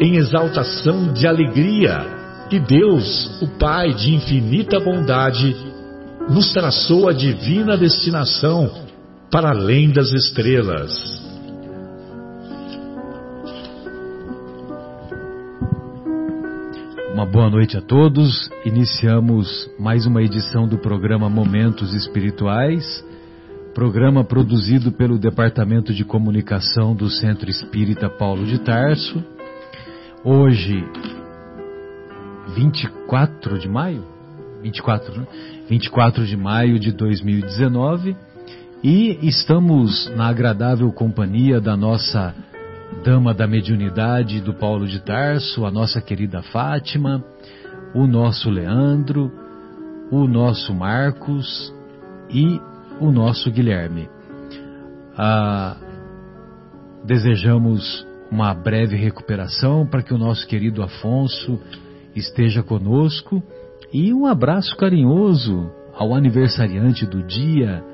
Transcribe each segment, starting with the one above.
em exaltação de alegria que Deus, o Pai de infinita bondade, nos traçou a divina destinação para além das estrelas. Uma boa noite a todos. Iniciamos mais uma edição do programa Momentos Espirituais, programa produzido pelo Departamento de Comunicação do Centro Espírita Paulo de Tarso Hoje, 24 de maio? 24, né? 24 de maio de 2019 e estamos na agradável companhia da nossa dama da mediunidade do Paulo de Tarso, a nossa querida Fátima, o nosso Leandro, o nosso Marcos e o nosso Guilherme. Ah, desejamos uma breve recuperação para que o nosso querido Afonso esteja conosco e um abraço carinhoso ao aniversariante do dia,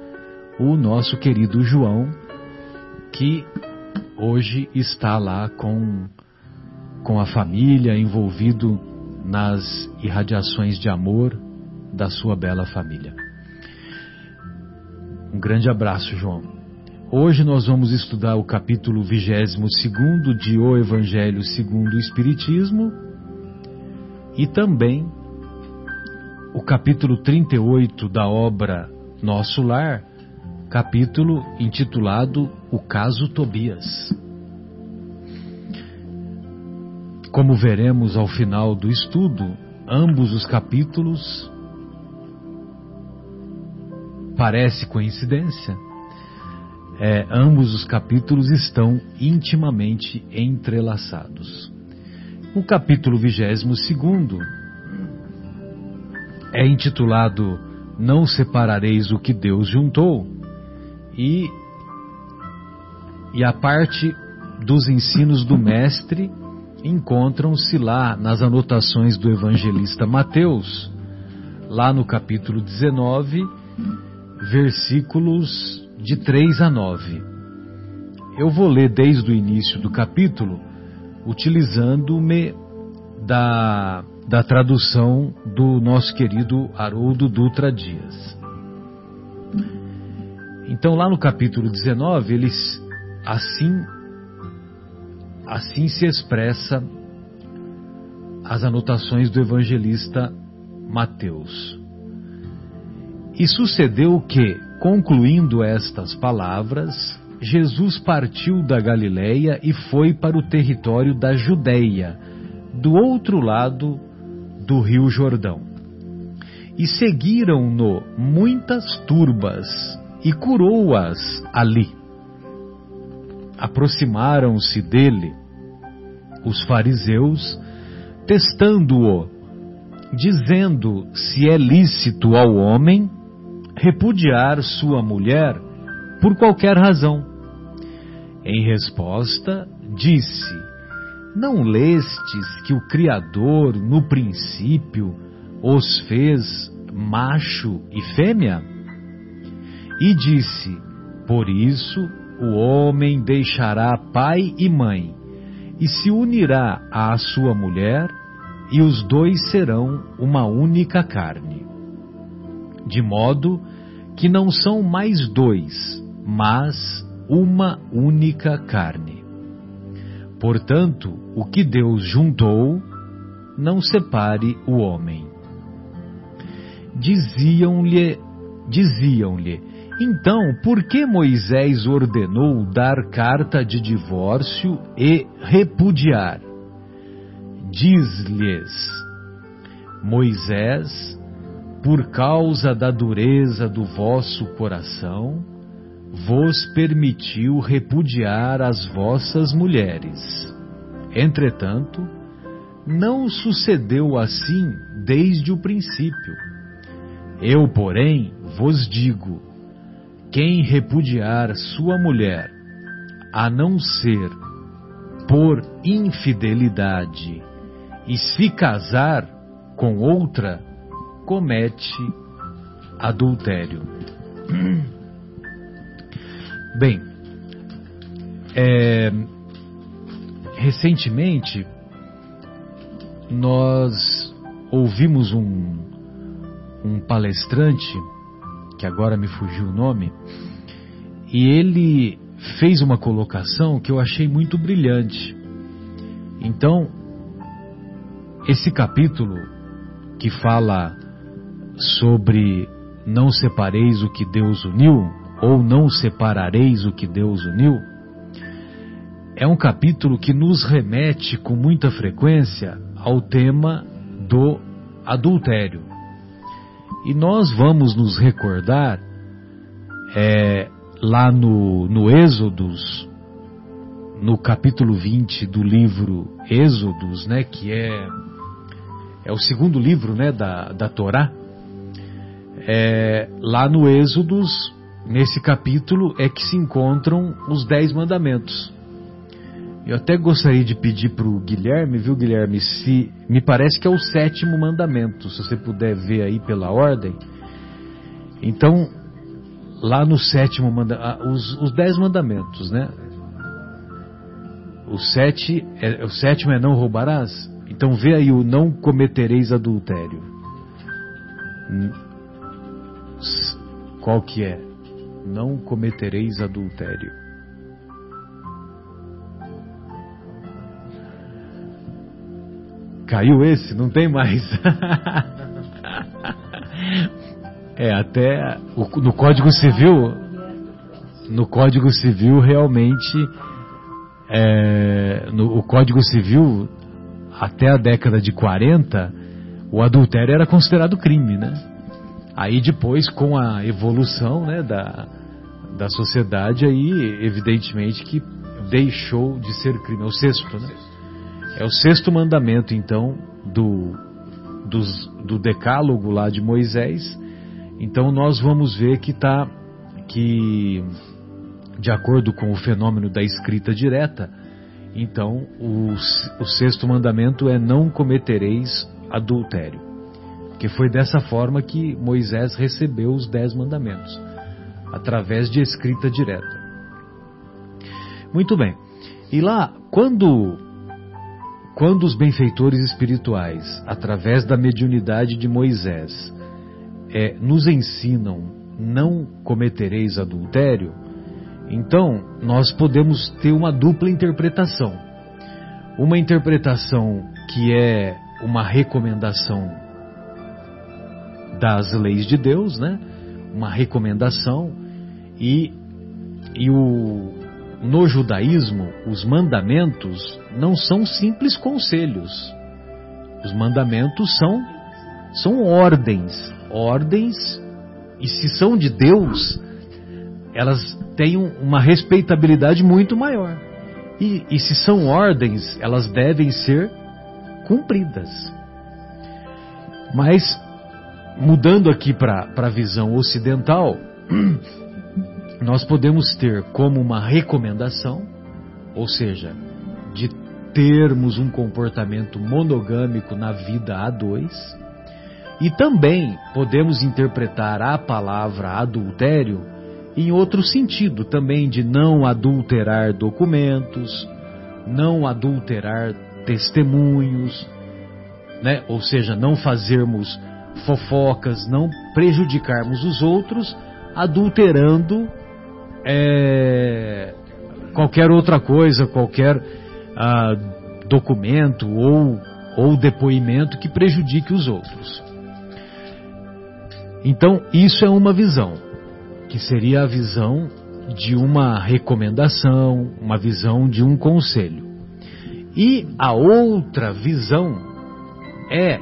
o nosso querido João, que hoje está lá com, com a família, envolvido nas irradiações de amor da sua bela família. Um grande abraço, João. Hoje nós vamos estudar o capítulo 22 de O Evangelho segundo o Espiritismo e também o capítulo 38 da obra Nosso Lar, capítulo intitulado O Caso Tobias. Como veremos ao final do estudo, ambos os capítulos parece coincidência é, ambos os capítulos estão intimamente entrelaçados. O capítulo 22 é intitulado Não separareis o que Deus juntou e, e a parte dos ensinos do Mestre encontram-se lá nas anotações do evangelista Mateus, lá no capítulo 19, versículos de 3 a 9. Eu vou ler desde o início do capítulo, utilizando-me da, da tradução do nosso querido Haroldo Dutra Dias. Então, lá no capítulo 19, eles assim assim se expressa as anotações do evangelista Mateus. E sucedeu que, Concluindo estas palavras, Jesus partiu da Galiléia e foi para o território da Judéia, do outro lado do rio Jordão. E seguiram-no muitas turbas, e curou-as ali. Aproximaram-se dele os fariseus, testando-o, dizendo se é lícito ao homem repudiar sua mulher por qualquer razão. Em resposta, disse: Não lestes que o Criador, no princípio, os fez macho e fêmea? E disse: Por isso o homem deixará pai e mãe, e se unirá à sua mulher, e os dois serão uma única carne. De modo que não são mais dois, mas uma única carne. Portanto, o que Deus juntou, não separe o homem. diziam-lhe, diziam-lhe, então, por que Moisés ordenou dar carta de divórcio e repudiar? Diz-lhes, Moisés, por causa da dureza do vosso coração, vos permitiu repudiar as vossas mulheres. Entretanto, não sucedeu assim desde o princípio. Eu, porém, vos digo: quem repudiar sua mulher, a não ser por infidelidade, e se casar com outra, comete adultério. Bem, é, recentemente nós ouvimos um, um palestrante, que agora me fugiu o nome, e ele fez uma colocação que eu achei muito brilhante. Então, esse capítulo que fala sobre não separeis o que Deus uniu, ou não separareis o que Deus uniu, é um capítulo que nos remete com muita frequência ao tema do adultério. E nós vamos nos recordar é, lá no, no Êxodos, no capítulo 20 do livro Êxodos, né, que é, é o segundo livro né, da, da Torá, é, lá no Êxodos, nesse capítulo, é que se encontram os Dez Mandamentos. Eu até gostaria de pedir para o Guilherme, viu, Guilherme, se me parece que é o sétimo mandamento, se você puder ver aí pela ordem. Então, lá no sétimo mandamento, ah, os, os dez mandamentos, né? O, sete, é, o sétimo é não roubarás. Então vê aí o não cometereis adultério. Qual que é? Não cometereis adultério. Caiu esse? Não tem mais. é, até no Código Civil, no Código Civil realmente, é, no o Código Civil, até a década de 40, o adultério era considerado crime, né? Aí depois, com a evolução né, da, da sociedade, aí evidentemente que deixou de ser crime. É o sexto, né? É o sexto mandamento, então, do, dos, do decálogo lá de Moisés. Então nós vamos ver que está que de acordo com o fenômeno da escrita direta, então o, o sexto mandamento é não cometereis adultério. Que foi dessa forma que Moisés recebeu os dez mandamentos, através de escrita direta. Muito bem. E lá, quando quando os benfeitores espirituais, através da mediunidade de Moisés, é, nos ensinam não cometereis adultério, então nós podemos ter uma dupla interpretação. Uma interpretação que é uma recomendação das leis de Deus, né? Uma recomendação e, e o, no judaísmo, os mandamentos não são simples conselhos. Os mandamentos são, são ordens. Ordens, e se são de Deus, elas têm uma respeitabilidade muito maior. E, e se são ordens, elas devem ser cumpridas. Mas, mudando aqui para a visão ocidental, nós podemos ter como uma recomendação, ou seja, de termos um comportamento monogâmico na vida a dois, e também podemos interpretar a palavra adultério em outro sentido, também de não adulterar documentos, não adulterar testemunhos, né? ou seja, não fazermos fofocas, não prejudicarmos os outros, adulterando é, qualquer outra coisa, qualquer ah, documento ou, ou depoimento que prejudique os outros. Então, isso é uma visão, que seria a visão de uma recomendação, uma visão de um conselho. E a outra visão é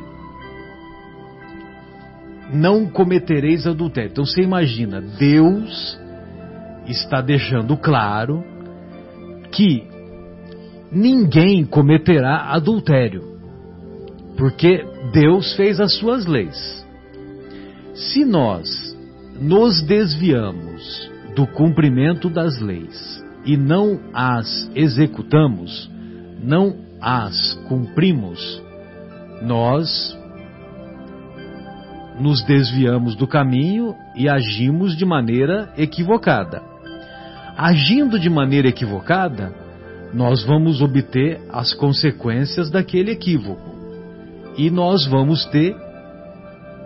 não cometereis adultério. Então você imagina, Deus está deixando claro que ninguém cometerá adultério, porque Deus fez as suas leis. Se nós nos desviamos do cumprimento das leis e não as executamos, não as cumprimos, nós nos desviamos do caminho e agimos de maneira equivocada. Agindo de maneira equivocada, nós vamos obter as consequências daquele equívoco. E nós vamos ter,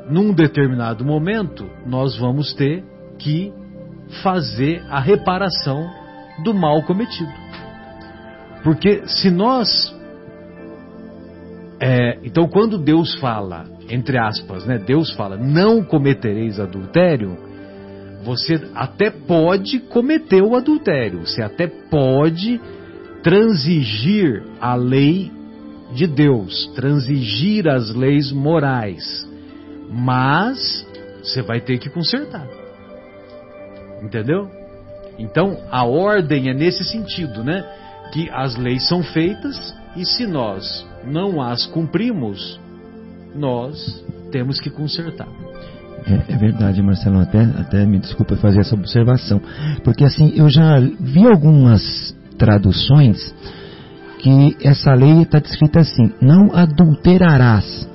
num determinado momento, nós vamos ter que fazer a reparação do mal cometido. Porque se nós. É, então, quando Deus fala, entre aspas, né, Deus fala, não cometereis adultério, você até pode cometer o adultério, você até pode transigir a lei de Deus, transigir as leis morais, mas você vai ter que consertar. Entendeu? Então a ordem é nesse sentido, né? Que as leis são feitas e se nós não as cumprimos, nós temos que consertar. É, é, verdade, Marcelo. Até, até me desculpa fazer essa observação, porque assim eu já vi algumas traduções que essa lei está descrita assim: não adulterarás.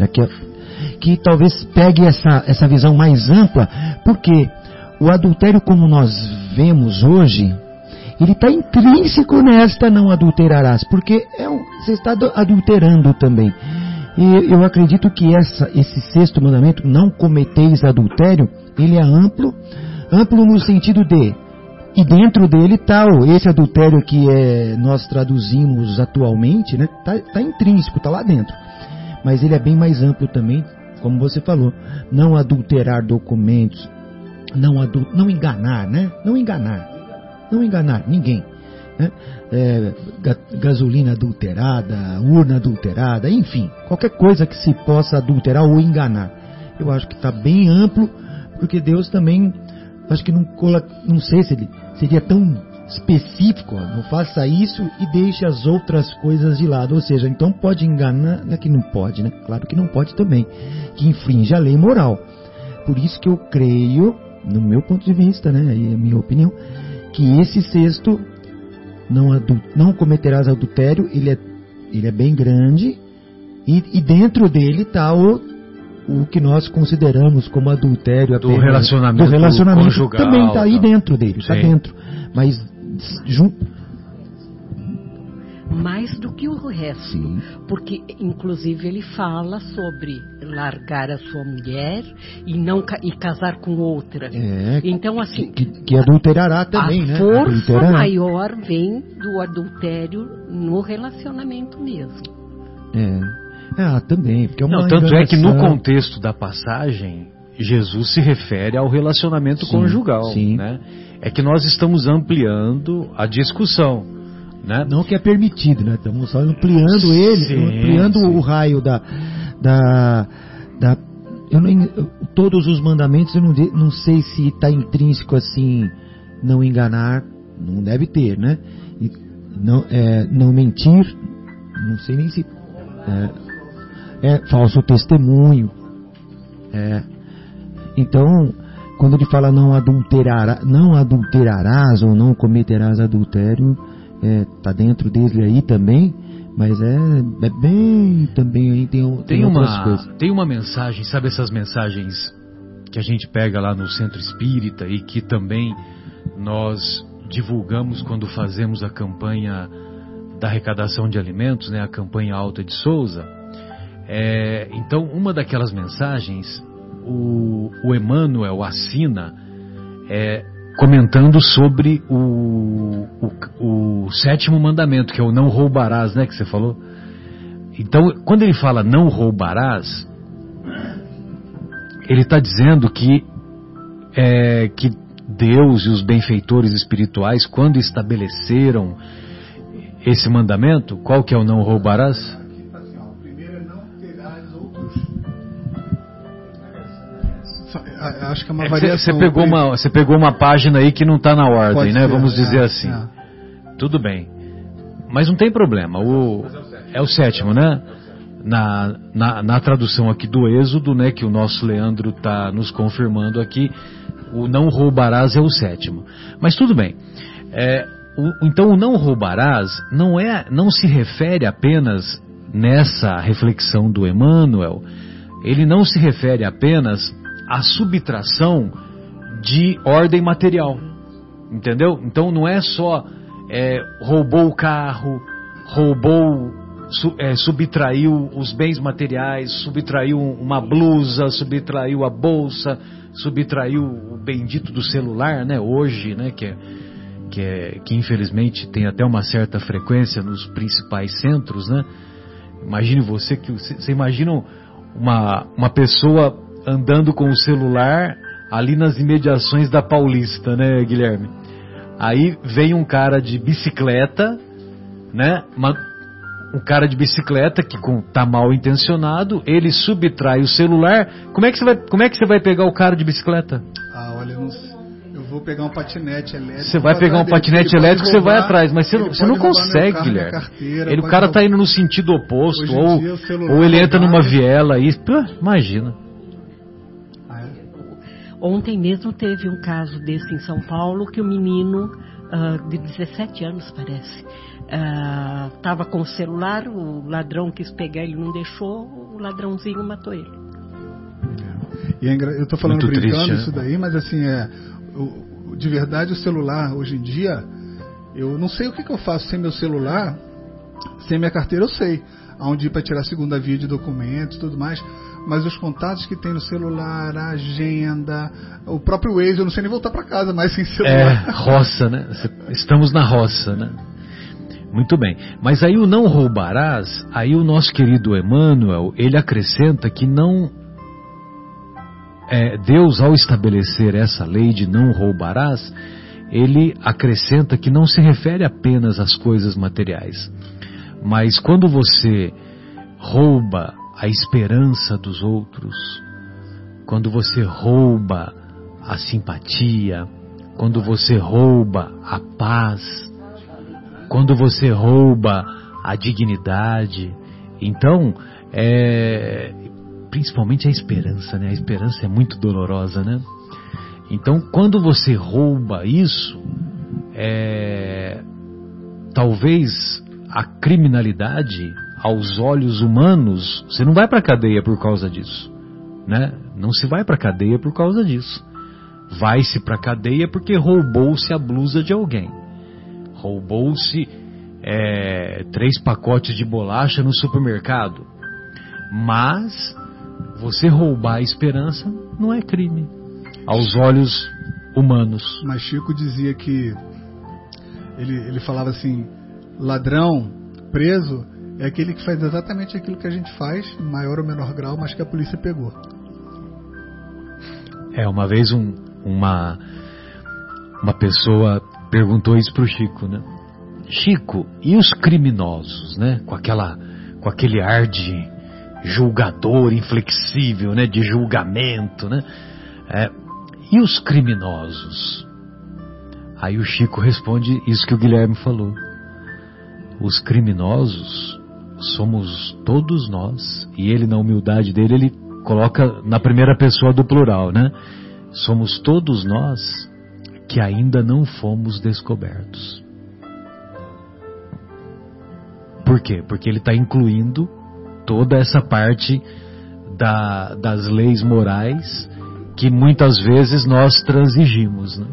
Aqui, que talvez pegue essa, essa visão mais ampla, porque o adultério, como nós vemos hoje, ele está intrínseco nesta não adulterarás, porque é um, você está adulterando também. E eu acredito que essa, esse sexto mandamento, não cometeis adultério, ele é amplo, amplo no sentido de e dentro dele está esse adultério que é, nós traduzimos atualmente, né? Está tá intrínseco, está lá dentro. Mas ele é bem mais amplo também, como você falou. Não adulterar documentos, não, não enganar, né? Não enganar. Não enganar ninguém. Né? É, ga gasolina adulterada, urna adulterada, enfim, qualquer coisa que se possa adulterar ou enganar. Eu acho que está bem amplo, porque Deus também acho que não, não sei se ele seria tão específico, ó, não faça isso e deixe as outras coisas de lado. Ou seja, então pode enganar, não é que não pode, né? Claro que não pode também, que infringe a lei moral. Por isso que eu creio, no meu ponto de vista, né, e a minha opinião, que esse sexto não, não cometerás adultério, ele é, ele é bem grande e, e dentro dele está o o que nós consideramos como adultério do relacionamento, do relacionamento conjugal, também está aí dentro dele, está dentro. Mas mais do que o resto, Sim. porque inclusive ele fala sobre largar a sua mulher e não e casar com outra. É, então assim que, que adulterará também, a né? força maior vem do adultério no relacionamento mesmo. É. Ah, também, porque é uma Não, tanto é que no contexto da passagem, Jesus se refere ao relacionamento sim, conjugal, sim. né? É que nós estamos ampliando a discussão, né? Não que é permitido, né? Estamos só ampliando ele, sim, ampliando sim. o raio da, da, da eu não, todos os mandamentos eu não, não sei se está intrínseco assim, não enganar, não deve ter, né? E não, é, não mentir, não sei nem se é, é falso testemunho. É. Então, quando ele fala não adulterará, não adulterarás ou não cometerás adultério, é, tá dentro dele aí também, mas é, é bem também aí tem, tem, tem uma, coisas. Tem uma mensagem, sabe essas mensagens que a gente pega lá no centro espírita e que também nós divulgamos quando fazemos a campanha da arrecadação de alimentos, né, a campanha Alta de Souza. É, então, uma daquelas mensagens, o, o Emmanuel assina é, comentando sobre o, o, o, sétimo mandamento, que é o não roubarás, né, que você falou. Então, quando ele fala não roubarás, ele está dizendo que, é, que Deus e os benfeitores espirituais, quando estabeleceram esse mandamento, qual que é o não roubarás? Acho que é uma variação. Você pegou uma, você pegou uma página aí que não está na ordem, Pode né? Ser, Vamos dizer é, assim. É. Tudo bem. Mas não tem problema. O, é o sétimo, né? Na, na, na, tradução aqui do Êxodo, né, que o nosso Leandro está nos confirmando aqui, o não roubarás é o sétimo. Mas tudo bem. É, o, então o não roubarás não é, não se refere apenas nessa reflexão do Emmanuel, ele não se refere apenas à subtração de ordem material, entendeu? Então não é só é, roubou o carro, roubou, su, é, subtraiu os bens materiais, subtraiu uma blusa, subtraiu a bolsa, subtraiu o bendito do celular, né? Hoje, né? Que é, que, é, que infelizmente tem até uma certa frequência nos principais centros, né? Imagine você que você imagina uma, uma pessoa andando com o celular ali nas imediações da Paulista, né, Guilherme? Aí vem um cara de bicicleta, né? Uma, um cara de bicicleta que está mal intencionado, ele subtrai o celular. Como é que você vai, como é que você vai pegar o cara de bicicleta? Ah, olha, não, eu vou pegar um patinete elétrico. Você vai pegar um patinete elétrico, roubar, você vai atrás, mas você, não, você não consegue, carro, Guilherme. Carteira, ele, o cara está indo no sentido oposto, ou, ou ele entra numa viela e, pô, imagina. Ontem mesmo teve um caso desse em São Paulo que o menino uh, de 17 anos parece estava uh, com o celular, o ladrão quis pegar, ele não deixou, o ladrãozinho matou ele. É. E é eu estou falando Muito brincando triste, né? isso daí, mas assim é o, de verdade o celular hoje em dia eu não sei o que, que eu faço sem meu celular, sem minha carteira eu sei aonde ir para tirar a segunda via de documentos, tudo mais mas os contatos que tem no celular, a agenda, o próprio Waze, eu não sei nem voltar para casa mais sem celular. É, roça, né? Estamos na roça, né? Muito bem. Mas aí o não roubarás, aí o nosso querido Emmanuel, ele acrescenta que não. É, Deus, ao estabelecer essa lei de não roubarás, ele acrescenta que não se refere apenas às coisas materiais. Mas quando você rouba a esperança dos outros, quando você rouba a simpatia, quando você rouba a paz, quando você rouba a dignidade, então, é, principalmente a esperança, né? A esperança é muito dolorosa, né? Então, quando você rouba isso, é, talvez a criminalidade aos olhos humanos, você não vai para a cadeia por causa disso, né? Não se vai para a cadeia por causa disso. Vai-se para a cadeia porque roubou-se a blusa de alguém. Roubou-se é, três pacotes de bolacha no supermercado. Mas você roubar a esperança não é crime aos olhos humanos. Mas Chico dizia que ele, ele falava assim: ladrão preso é aquele que faz exatamente aquilo que a gente faz, em maior ou menor grau, mas que a polícia pegou. É, uma vez um, uma, uma pessoa perguntou isso para o Chico, né? Chico, e os criminosos, né? Com, aquela, com aquele ar de julgador inflexível, né? De julgamento, né? É, e os criminosos? Aí o Chico responde isso que o Guilherme falou. Os criminosos somos todos nós, e ele na humildade dele, ele coloca na primeira pessoa do plural, né? Somos todos nós que ainda não fomos descobertos. Por quê? Porque ele está incluindo toda essa parte da, das leis morais que muitas vezes nós transigimos. Né?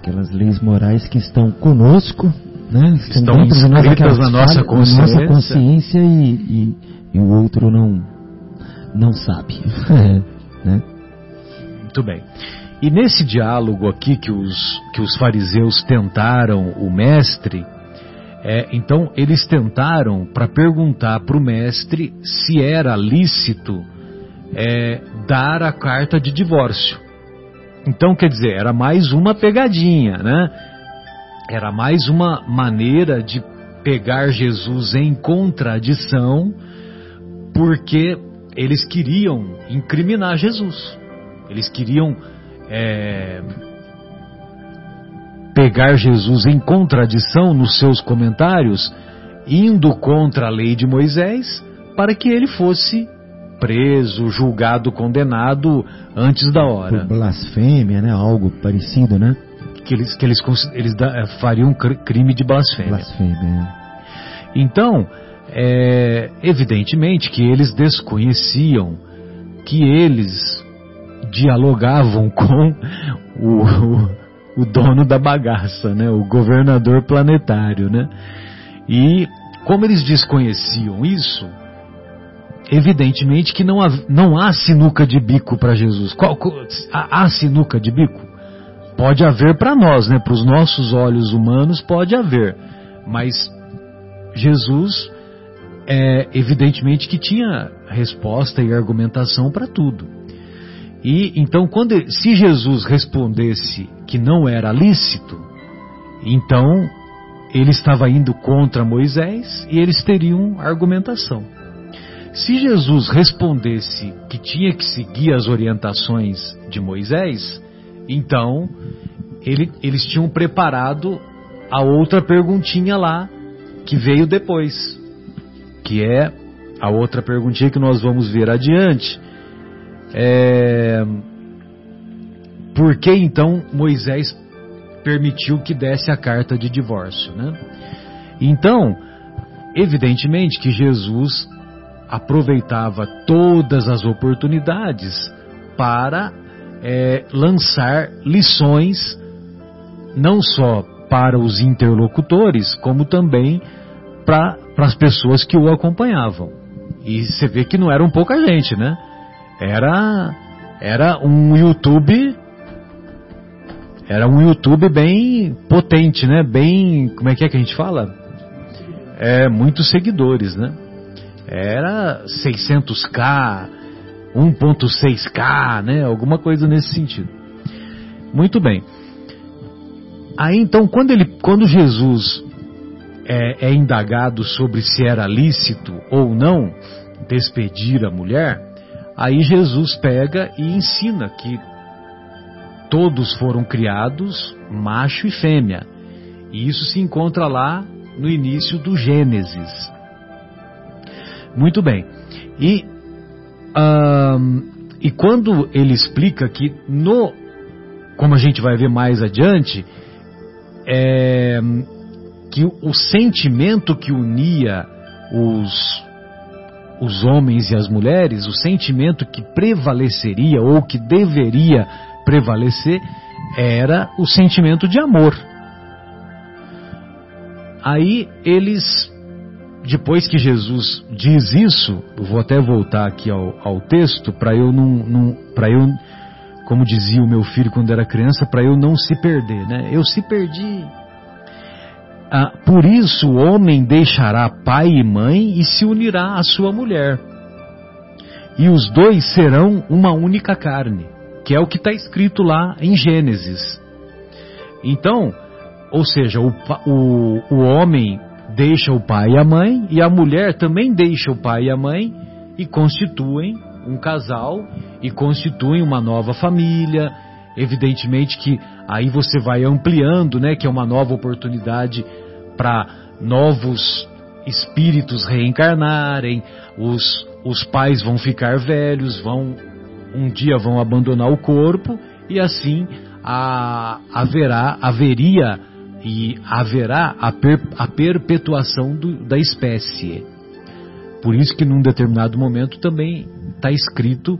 Aquelas leis morais que estão conosco, né? estão inscritas na nossa consciência, nossa consciência e, e, e, o outro não não sabe, né? Muito bem. E nesse diálogo aqui que os que os fariseus tentaram o mestre, É, então eles tentaram para perguntar para o mestre se era lícito é, dar a carta de divórcio. Então quer dizer, era mais uma pegadinha, né? Era mais uma maneira de pegar Jesus em contradição, porque eles queriam incriminar Jesus. Eles queriam é, pegar Jesus em contradição nos seus comentários, indo contra a lei de Moisés, para que ele fosse preso, julgado, condenado antes da hora. Por blasfêmia, né? Algo parecido, né? Que eles, que eles, eles eh, fariam crime de blasfêmia. Blasfêmia. Então, é, evidentemente que eles desconheciam que eles dialogavam com o, o, o dono da bagaça, né? o governador planetário. Né? E como eles desconheciam isso, evidentemente que não há, não há sinuca de bico para Jesus. Qual, há, há sinuca de bico? Pode haver para nós, né? para os nossos olhos humanos, pode haver. Mas Jesus, é, evidentemente que tinha resposta e argumentação para tudo. E então, quando se Jesus respondesse que não era lícito, então ele estava indo contra Moisés e eles teriam argumentação. Se Jesus respondesse que tinha que seguir as orientações de Moisés, então ele, eles tinham preparado a outra perguntinha lá que veio depois, que é a outra perguntinha que nós vamos ver adiante. É, por que então Moisés permitiu que desse a carta de divórcio? Né? Então, evidentemente que Jesus aproveitava todas as oportunidades para é, lançar lições, não só para os interlocutores, como também para as pessoas que o acompanhavam. E você vê que não era um pouca gente, né? Era, era um YouTube. Era um YouTube bem potente, né? Bem. Como é que é que a gente fala? É, muitos seguidores, né? Era 600k, 1.6k, né? Alguma coisa nesse sentido. Muito bem. Aí então, quando, ele, quando Jesus é, é indagado sobre se era lícito ou não despedir a mulher, aí Jesus pega e ensina que todos foram criados macho e fêmea. E isso se encontra lá no início do Gênesis. Muito bem. E, e quando ele explica que no, como a gente vai ver mais adiante, é, que o sentimento que unia os, os homens e as mulheres, o sentimento que prevaleceria ou que deveria prevalecer, era o sentimento de amor. Aí eles, depois que Jesus diz isso, vou até voltar aqui ao, ao texto para eu não, não para eu, como dizia o meu filho quando era criança, para eu não se perder, né? Eu se perdi, ah, por isso o homem deixará pai e mãe e se unirá à sua mulher. E os dois serão uma única carne, que é o que está escrito lá em Gênesis. Então, ou seja, o, o, o homem deixa o pai e a mãe, e a mulher também deixa o pai e a mãe, e constituem um casal, e constituem uma nova família. Evidentemente que aí você vai ampliando, né, que é uma nova oportunidade para novos espíritos reencarnarem, os, os pais vão ficar velhos, vão um dia vão abandonar o corpo e assim a, haverá, haveria e haverá a, per, a perpetuação do, da espécie. Por isso que num determinado momento também está escrito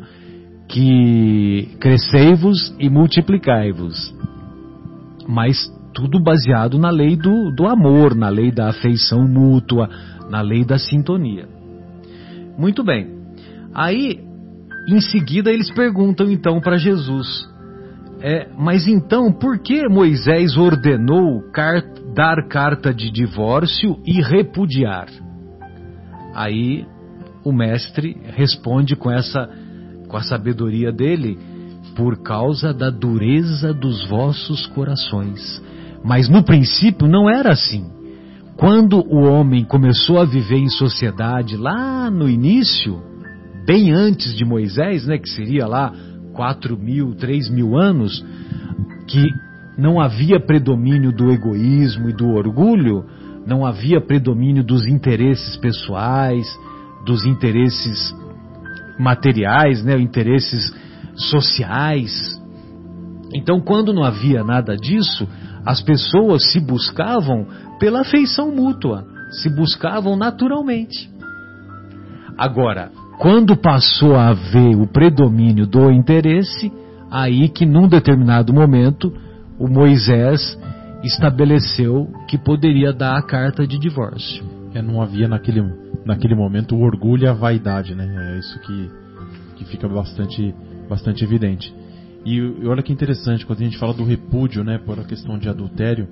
que crescei-vos e multiplicai-vos. Mas tudo baseado na lei do, do amor, na lei da afeição mútua, na lei da sintonia. Muito bem. Aí, em seguida, eles perguntam então para Jesus: É, mas então, por que Moisés ordenou car dar carta de divórcio e repudiar? Aí o mestre responde com essa com a sabedoria dele, por causa da dureza dos vossos corações. Mas no princípio não era assim. Quando o homem começou a viver em sociedade lá no início, bem antes de Moisés, né, que seria lá quatro mil, três mil anos, que não havia predomínio do egoísmo e do orgulho, não havia predomínio dos interesses pessoais, dos interesses materiais, né, interesses sociais. Então, quando não havia nada disso, as pessoas se buscavam pela afeição mútua, se buscavam naturalmente. Agora, quando passou a haver o predomínio do interesse, aí que num determinado momento o Moisés estabeleceu que poderia dar a carta de divórcio. É, não havia naquele, naquele momento o orgulho e a vaidade, né? É isso que, que fica bastante, bastante evidente. E, e olha que interessante, quando a gente fala do repúdio, né, por a questão de adultério,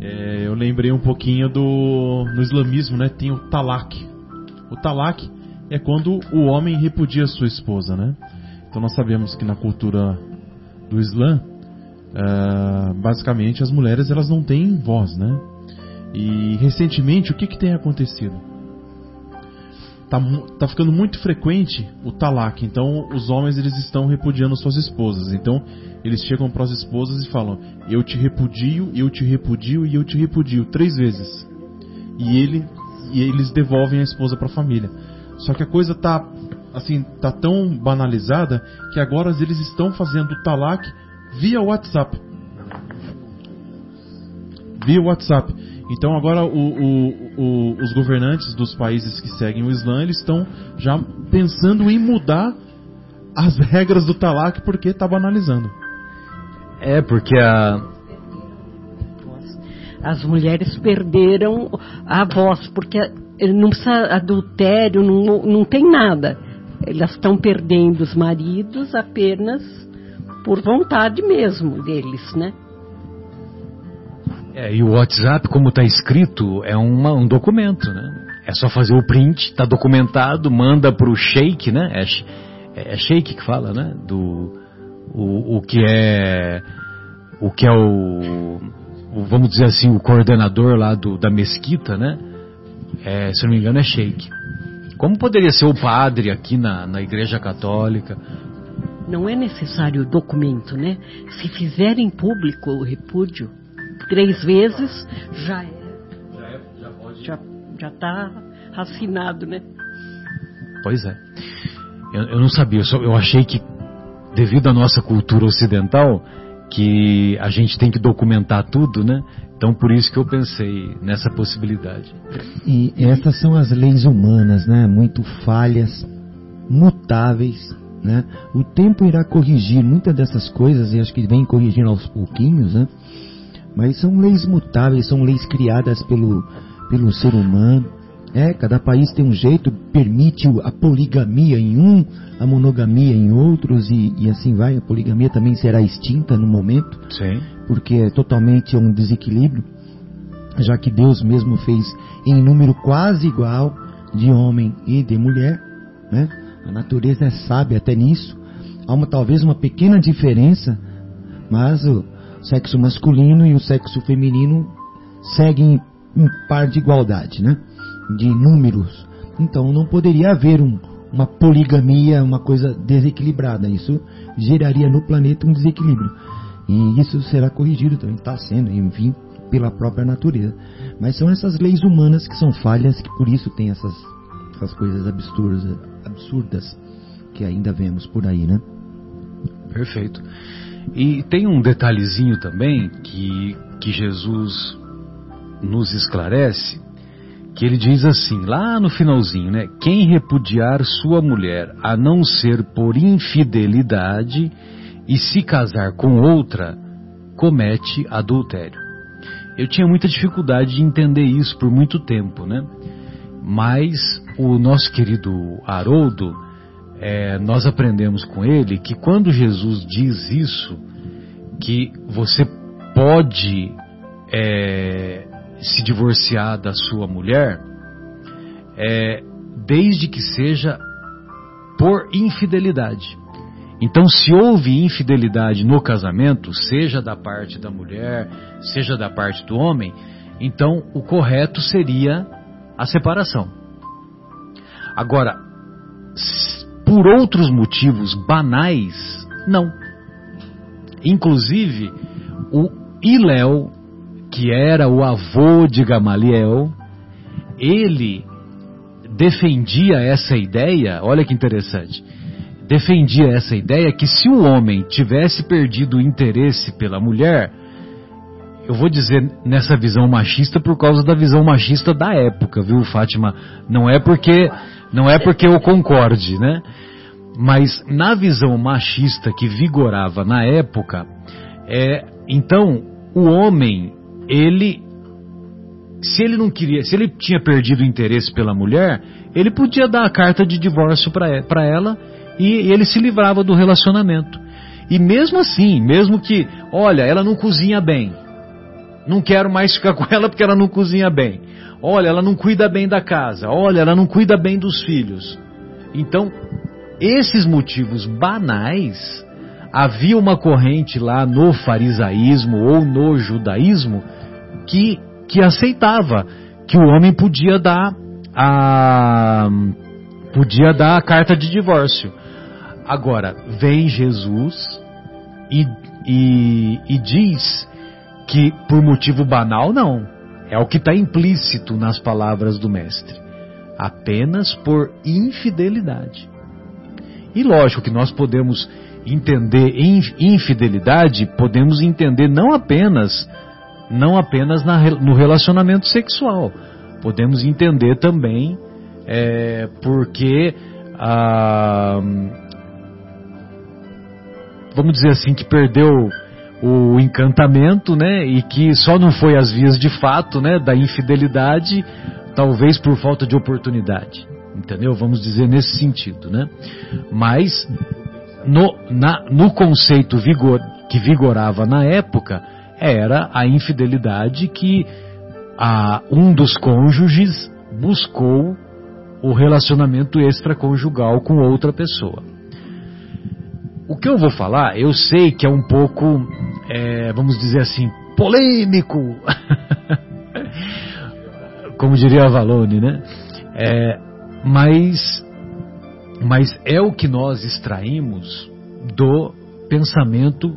é, eu lembrei um pouquinho do no islamismo, né, tem o talak. O talak é quando o homem repudia sua esposa, né? Então nós sabemos que na cultura do Islã, uh, basicamente as mulheres elas não têm voz, né? E recentemente o que, que tem acontecido? Tá, tá ficando muito frequente o talak. Então os homens eles estão repudiando suas esposas. Então eles chegam para as esposas e falam: Eu te repudio, eu te repudio e eu te repudio três vezes. E ele e eles devolvem a esposa para a família. Só que a coisa tá assim, tá tão banalizada que agora eles estão fazendo o talak via WhatsApp. Via WhatsApp. Então agora o, o, o, os governantes dos países que seguem o Islã eles estão já pensando em mudar as regras do talak porque está banalizando. É porque a as mulheres perderam a voz porque não precisa adultério, não, não tem nada. Elas estão perdendo os maridos apenas por vontade mesmo deles, né? É, e o WhatsApp, como está escrito, é uma, um documento, né? É só fazer o print, está documentado, manda para o Sheik, né? É, é, é Sheik que fala, né? Do o, o que é o que é o, o, vamos dizer assim o coordenador lá do, da mesquita, né? É, se não me engano é Sheik. Como poderia ser o padre aqui na, na Igreja Católica? Não é necessário documento, né? Se fizerem público o repúdio, três vezes, já é. Já é, já pode. Já, já está assinado, né? Pois é. Eu, eu não sabia, eu, só, eu achei que, devido à nossa cultura ocidental, que a gente tem que documentar tudo, né? Então por isso que eu pensei nessa possibilidade. E essas são as leis humanas, né? Muito falhas, mutáveis, né? O tempo irá corrigir muitas dessas coisas e acho que vem corrigindo aos pouquinhos, né? Mas são leis mutáveis, são leis criadas pelo, pelo ser humano. É, cada país tem um jeito, permite a poligamia em um, a monogamia em outros e, e assim vai. A poligamia também será extinta no momento, Sim. porque é totalmente um desequilíbrio, já que Deus mesmo fez em número quase igual de homem e de mulher, né? A natureza é sábia até nisso. Há uma, talvez uma pequena diferença, mas o sexo masculino e o sexo feminino seguem um par de igualdade, né? De números. Então não poderia haver um, uma poligamia, uma coisa desequilibrada. Isso geraria no planeta um desequilíbrio. E isso será corrigido também, está sendo, enfim, pela própria natureza. Mas são essas leis humanas que são falhas, que por isso tem essas, essas coisas absurdas, absurdas que ainda vemos por aí, né? Perfeito. E tem um detalhezinho também que, que Jesus nos esclarece, que ele diz assim, lá no finalzinho, né? Quem repudiar sua mulher a não ser por infidelidade e se casar com outra, comete adultério. Eu tinha muita dificuldade de entender isso por muito tempo, né? Mas o nosso querido Haroldo, é, nós aprendemos com ele que quando Jesus diz isso, que você pode é, se divorciar da sua mulher é, desde que seja por infidelidade. Então, se houve infidelidade no casamento, seja da parte da mulher, seja da parte do homem, então o correto seria a separação. Agora, por outros motivos banais, não. Inclusive, o Iléu, que era o avô de Gamaliel, ele defendia essa ideia, olha que interessante, defendia essa ideia que se o homem tivesse perdido o interesse pela mulher, eu vou dizer nessa visão machista por causa da visão machista da época, viu, Fátima? Não é porque não é porque eu concorde, né? Mas na visão machista que vigorava na época, é, então o homem, ele se ele não queria, se ele tinha perdido o interesse pela mulher, ele podia dar a carta de divórcio para ela e ele se livrava do relacionamento. E mesmo assim, mesmo que, olha, ela não cozinha bem, não quero mais ficar com ela porque ela não cozinha bem. Olha, ela não cuida bem da casa. Olha, ela não cuida bem dos filhos. Então, esses motivos banais, havia uma corrente lá no farisaísmo ou no judaísmo que, que aceitava que o homem podia dar a podia dar a carta de divórcio. Agora, vem Jesus e, e, e diz que por motivo banal não. É o que está implícito nas palavras do Mestre. Apenas por infidelidade. E lógico que nós podemos entender infidelidade, podemos entender não apenas não apenas na, no relacionamento sexual, podemos entender também é, porque ah, vamos dizer assim que perdeu o encantamento, né, e que só não foi às vias de fato, né, da infidelidade, talvez por falta de oportunidade, entendeu? Vamos dizer nesse sentido, né? Mas no, na, no conceito vigor, que vigorava na época era a infidelidade que a, um dos cônjuges buscou o relacionamento extraconjugal com outra pessoa. O que eu vou falar, eu sei que é um pouco, é, vamos dizer assim, polêmico, como diria a Valone, né? É, mas, mas é o que nós extraímos do pensamento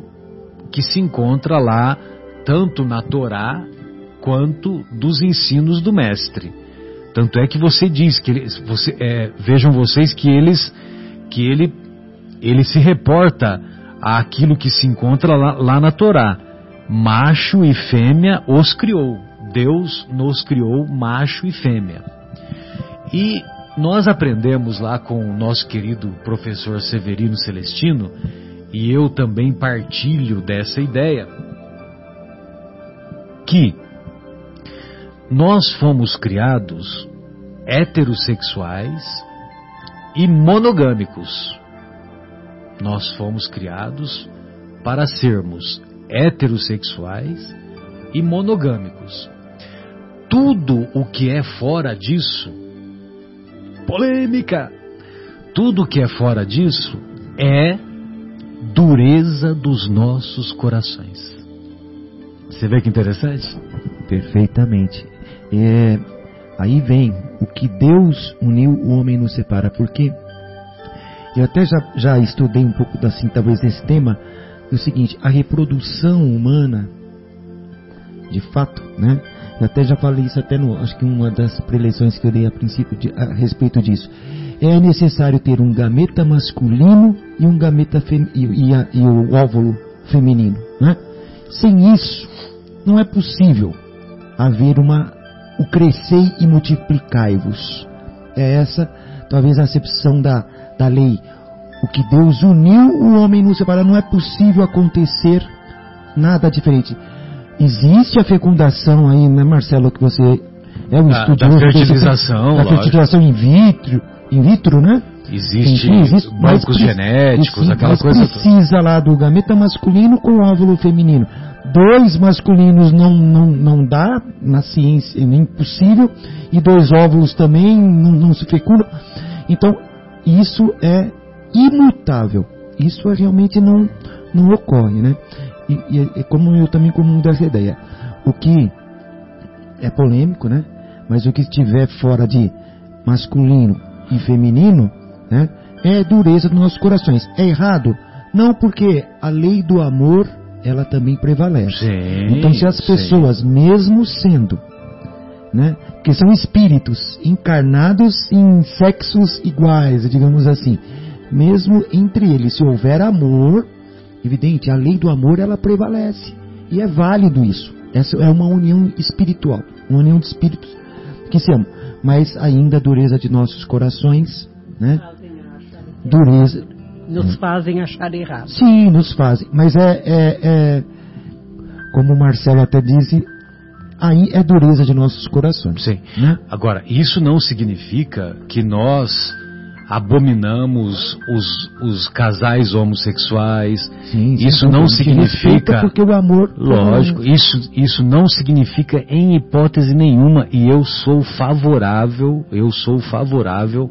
que se encontra lá, tanto na Torá quanto dos ensinos do Mestre. Tanto é que você diz que você, é, vejam vocês que eles que ele ele se reporta àquilo que se encontra lá, lá na Torá. Macho e fêmea os criou. Deus nos criou macho e fêmea. E nós aprendemos lá com o nosso querido professor Severino Celestino, e eu também partilho dessa ideia, que nós fomos criados heterossexuais e monogâmicos. Nós fomos criados para sermos heterossexuais e monogâmicos. Tudo o que é fora disso, polêmica, tudo que é fora disso é dureza dos nossos corações. Você vê que interessante? Perfeitamente. É, aí vem o que Deus uniu, o homem nos separa. Porque eu até já, já estudei um pouco assim, talvez esse tema, é o seguinte, a reprodução humana, de fato, né? Eu até já falei isso até no, acho que uma das preleções que eu dei a princípio de, a respeito disso. É necessário ter um gameta masculino e um gameta fem, e, e, a, e o óvulo feminino, né? Sem isso, não é possível haver uma o crescer e multiplicai-vos. É essa talvez a acepção da, da lei. O que Deus uniu, o homem nos separa. Não é possível acontecer nada diferente. Existe a fecundação aí, né, Marcelo, que você é um estudioso. Da fertilização, da fertilização in vitro, in vitro, né? Existe, existe bancos genéticos, aquela coisa. Precisa lá do gameta masculino com óvulo feminino. Dois masculinos não, não, não dá na ciência, é impossível, e dois óvulos também não, não se fecundam. Então, isso é imutável. Isso é, realmente não, não ocorre, né? E, e é como eu também comungo dessa ideia. O que é polêmico, né? Mas o que estiver fora de masculino e feminino, né? É dureza dos nossos corações. É errado? Não, porque a lei do amor, ela também prevalece. Sim, então, se as pessoas, sim. mesmo sendo, né? Que são espíritos encarnados em sexos iguais, digamos assim, mesmo entre eles, se houver amor, evidente, a lei do amor ela prevalece. E é válido isso. Essa é uma união espiritual, uma união de espíritos que se amam. Mas ainda a dureza de nossos corações, né? Dureza. Nos fazem achar errado. Sim, nos fazem. Mas é, é, é como o Marcelo até disse, aí é dureza de nossos corações. Sim. Né? Agora, isso não significa que nós abominamos os, os casais homossexuais. Sim, isso não significa porque o amor lógico isso isso não significa em hipótese nenhuma e eu sou favorável eu sou favorável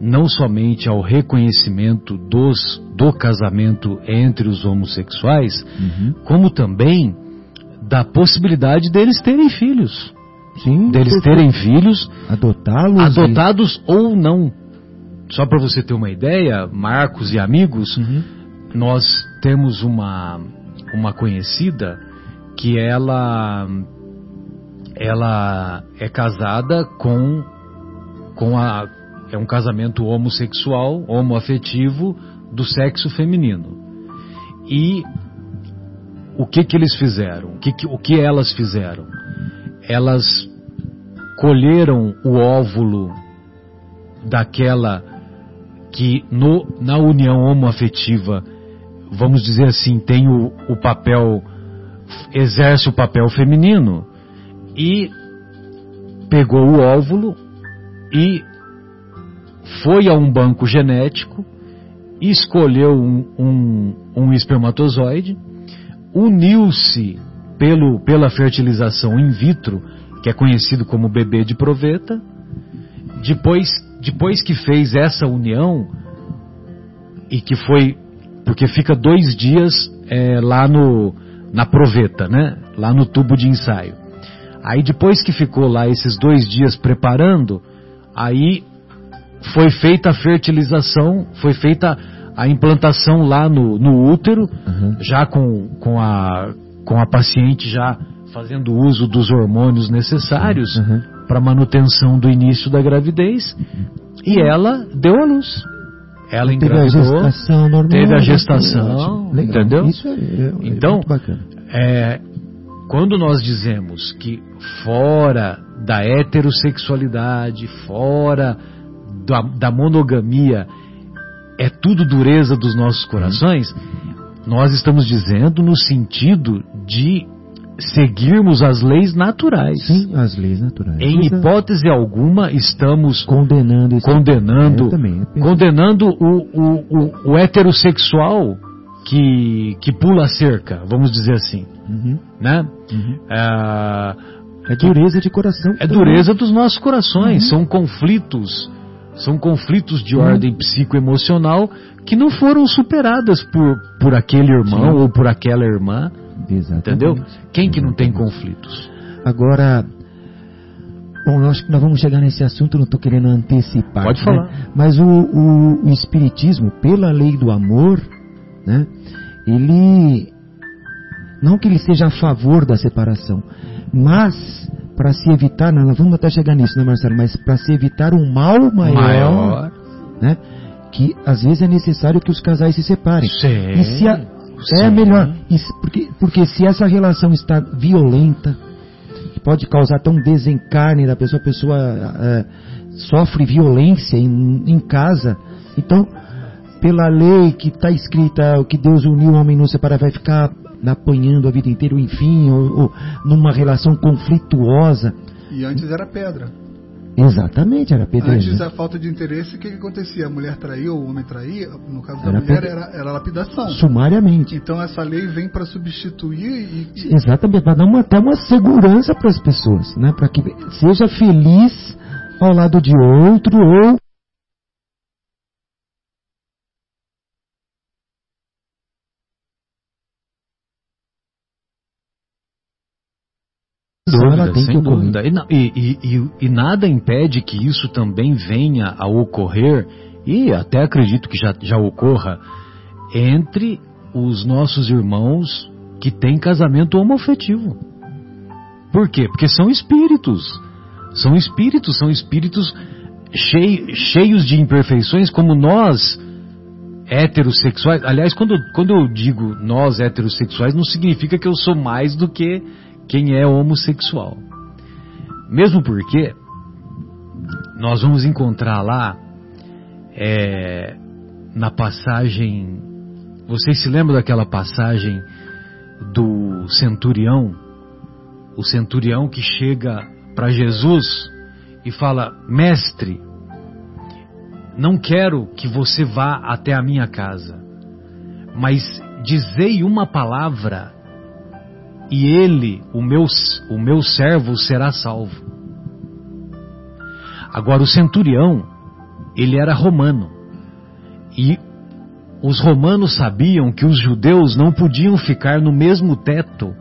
não somente ao reconhecimento dos do casamento entre os homossexuais uhum. como também da possibilidade deles terem filhos. Sim, deles terem filhos adotá-los adotados e... ou não só para você ter uma ideia, Marcos e amigos, uhum. nós temos uma, uma conhecida que ela ela é casada com com a é um casamento homossexual, homoafetivo do sexo feminino. E o que que eles fizeram? O que, que, o que elas fizeram? Elas colheram o óvulo daquela que no, na união homoafetiva, vamos dizer assim, tem o, o papel, exerce o papel feminino e pegou o óvulo e foi a um banco genético, escolheu um, um, um espermatozoide, uniu-se pelo, pela fertilização in vitro, que é conhecido como bebê de proveta, depois depois que fez essa união, e que foi, porque fica dois dias é, lá no, na proveta, né? Lá no tubo de ensaio. Aí depois que ficou lá esses dois dias preparando, aí foi feita a fertilização, foi feita a implantação lá no, no útero, uhum. já com, com, a, com a paciente já fazendo uso dos hormônios necessários uhum. Para manutenção do início da gravidez e ela deu a luz. Ela engravidou, teve a gestação, normal, teve a gestação, legal. entendeu? Isso é, é, é então, é, quando nós dizemos que fora da heterossexualidade, fora da, da monogamia, é tudo dureza dos nossos corações, nós estamos dizendo no sentido de seguirmos as leis naturais. Sim, as leis naturais. Em hipótese alguma estamos condenando condenando, é, condenando o, o, o, o, heterossexual que, que pula a cerca, vamos dizer assim, uhum. né? Uhum. É, é dureza de coração. É dureza dos nossos corações. Uhum. São conflitos, são conflitos de ordem psicoemocional que não foram superadas por, por aquele irmão Sim. ou por aquela irmã Exatamente. Entendeu? Quem que não tem conflitos? Agora, bom, eu acho que nós vamos chegar nesse assunto, não estou querendo antecipar. Pode né? falar. Mas o, o, o Espiritismo, pela lei do amor, né, ele, não que ele seja a favor da separação, mas para se evitar, nós vamos até chegar nisso, né, Marcelo? Mas para se evitar um mal maior, maior. Né, que às vezes é necessário que os casais se separem. Sim. E se a, é melhor. Porque, porque se essa relação está violenta, pode causar tão desencarne da pessoa, a pessoa é, sofre violência em, em casa. Então, pela lei que está escrita, o que Deus uniu o homem não separar, vai ficar apanhando a vida inteira, enfim, ou, ou numa relação conflituosa. E antes era pedra. Exatamente, era apedrejamento. Antes a falta de interesse, o que, que acontecia? A mulher traía ou o homem traía, no caso da era mulher era, era lapidação. Sumariamente. Então essa lei vem para substituir e, e... Exatamente, para dar uma, até uma segurança para as pessoas, né? para que seja feliz ao lado de outro ou dúvida, sem dúvida. E, e, e, e, nada impede que isso também venha a ocorrer, e até acredito que já, já ocorra, entre os nossos irmãos que têm casamento homofetivo. Por quê? Porque são espíritos. São espíritos, são espíritos cheios, cheios de imperfeições, como nós, heterossexuais. Aliás, quando, quando eu digo nós heterossexuais, não significa que eu sou mais do que quem é homossexual. Mesmo porque nós vamos encontrar lá é, na passagem. Vocês se lembram daquela passagem do centurião? O centurião que chega para Jesus e fala: Mestre, não quero que você vá até a minha casa, mas dizei uma palavra e ele, o meu, o meu servo, será salvo. Agora, o centurião, ele era romano. E os romanos sabiam que os judeus não podiam ficar no mesmo teto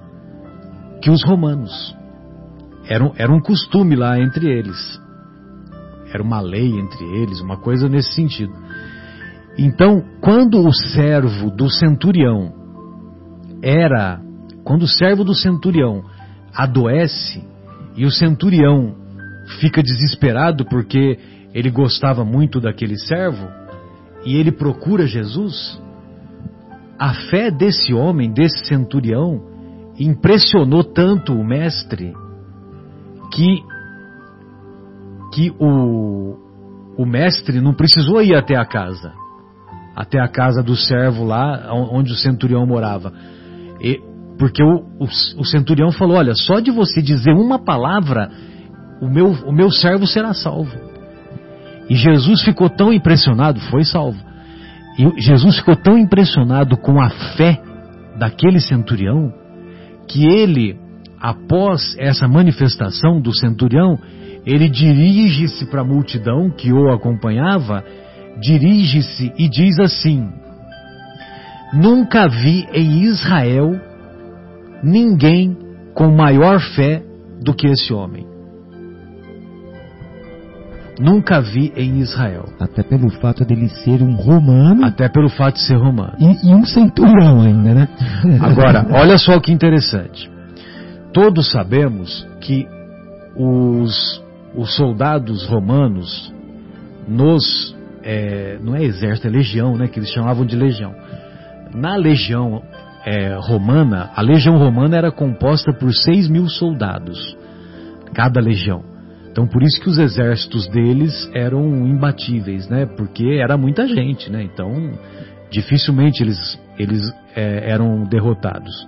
que os romanos. Era era um costume lá entre eles. Era uma lei entre eles, uma coisa nesse sentido. Então, quando o servo do centurião era quando o servo do centurião adoece e o centurião fica desesperado porque ele gostava muito daquele servo e ele procura Jesus, a fé desse homem, desse centurião, impressionou tanto o mestre que que o, o mestre não precisou ir até a casa, até a casa do servo lá onde o centurião morava. E porque o, o, o, centurião falou: Olha, só de você dizer uma palavra, o meu, o meu servo será salvo. E Jesus ficou tão impressionado, foi salvo. E Jesus ficou tão impressionado com a fé daquele centurião, que ele, após essa manifestação do centurião, ele dirige-se para a multidão que o acompanhava, dirige-se e diz assim: Nunca vi em Israel ninguém com maior fé do que esse homem. Nunca vi em Israel. Até pelo fato dele ser um romano. Até pelo fato de ser romano. E, e um centurião ainda, né? Agora, olha só que interessante. Todos sabemos que os, os soldados romanos nos. É, não é exército, é legião, né? Que eles chamavam de legião. Na legião é, romana, a legião romana era composta por 6 mil soldados, cada legião. Então por isso que os exércitos deles eram imbatíveis, né? Porque era muita gente, né? Então dificilmente eles, eles é, eram derrotados.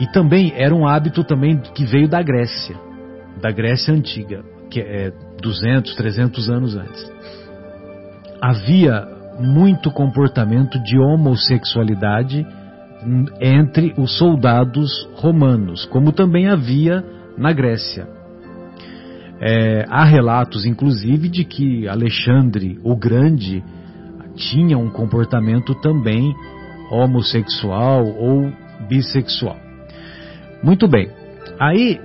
E também era um hábito também que veio da Grécia, da Grécia antiga, que é 200, 300 anos antes. Havia muito comportamento de homossexualidade entre os soldados romanos, como também havia na Grécia. É, há relatos, inclusive, de que Alexandre o Grande tinha um comportamento também homossexual ou bissexual. Muito bem. Aí,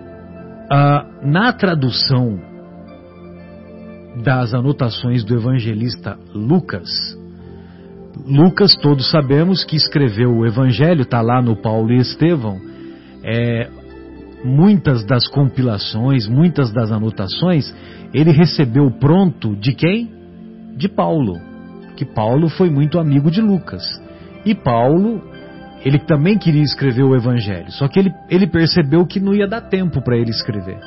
ah, na tradução das anotações do evangelista Lucas, Lucas, todos sabemos que escreveu o Evangelho, está lá no Paulo e Estevão. É, muitas das compilações, muitas das anotações, ele recebeu pronto de quem? De Paulo. Que Paulo foi muito amigo de Lucas. E Paulo, ele também queria escrever o Evangelho, só que ele, ele percebeu que não ia dar tempo para ele escrever.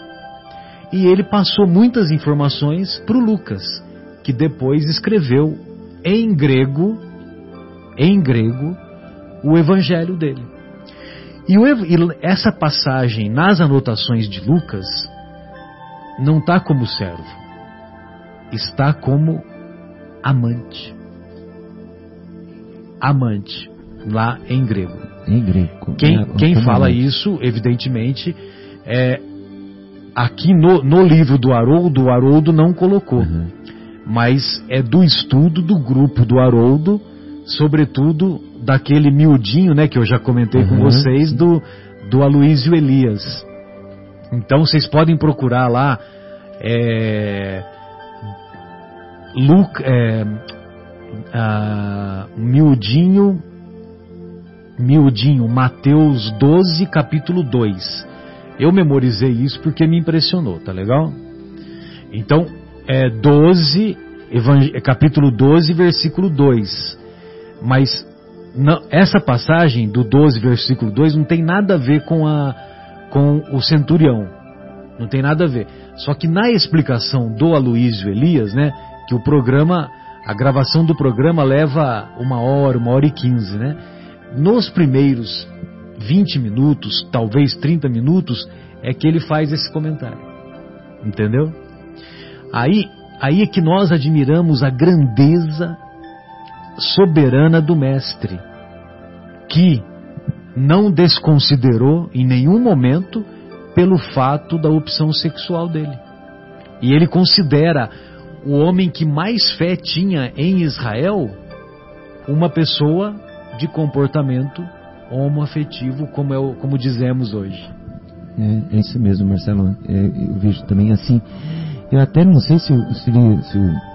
E ele passou muitas informações para o Lucas, que depois escreveu em grego em grego o evangelho dele. E, o, e essa passagem nas anotações de Lucas não está como servo, está como amante. Amante, lá em grego. Em grego. Quem, é, quem fala isso, evidentemente, é aqui no, no livro do Haroldo, o Haroldo não colocou. Uhum. Mas é do estudo do grupo do Haroldo, sobretudo daquele miudinho, né, que eu já comentei uhum. com vocês, do, do Aloísio Elias. Então vocês podem procurar lá é, Luke, é, miudinho, miudinho, Mateus 12, capítulo 2. Eu memorizei isso porque me impressionou, tá legal? Então, é 12, é capítulo 12, versículo 2. Mas não, essa passagem do 12, versículo 2 não tem nada a ver com, a, com o centurião. Não tem nada a ver. Só que na explicação do Aloísio Elias, né, que o programa, a gravação do programa leva uma hora, uma hora e quinze, né? Nos primeiros 20 minutos, talvez 30 minutos, é que ele faz esse comentário. Entendeu? Aí, aí é que nós admiramos a grandeza soberana do Mestre, que não desconsiderou em nenhum momento pelo fato da opção sexual dele. E ele considera o homem que mais fé tinha em Israel uma pessoa de comportamento homoafetivo, como, é o, como dizemos hoje. É, é isso mesmo, Marcelo. É, eu vejo também assim. Eu até não sei se, se, se o,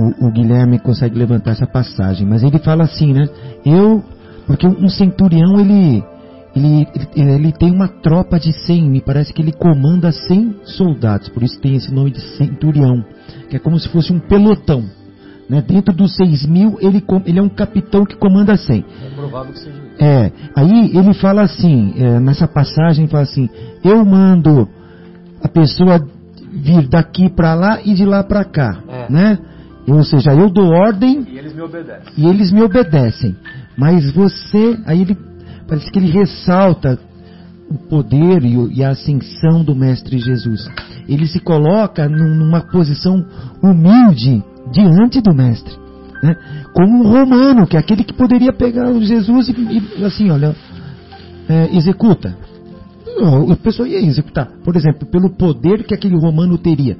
o, o, Guilherme consegue levantar essa passagem, mas ele fala assim, né? Eu, porque um centurião ele, ele, ele, ele tem uma tropa de 100, me parece que ele comanda 100 soldados, por isso tem esse nome de centurião, que é como se fosse um pelotão. Né? Dentro dos 6 mil, ele, ele é um capitão que comanda 100. É provável que seja. É, aí ele fala assim, é, nessa passagem, fala assim: Eu mando a pessoa vir daqui para lá e de lá para cá, é. né? Ou seja, eu dou ordem e eles me obedecem. E eles me obedecem. Mas você, aí ele parece que ele ressalta o poder e a ascensão do Mestre Jesus. Ele se coloca numa posição humilde diante do mestre. Né? Como um romano, que é aquele que poderia pegar Jesus e, e assim, olha, é, executa. A pessoa ia executar, por exemplo, pelo poder que aquele romano teria.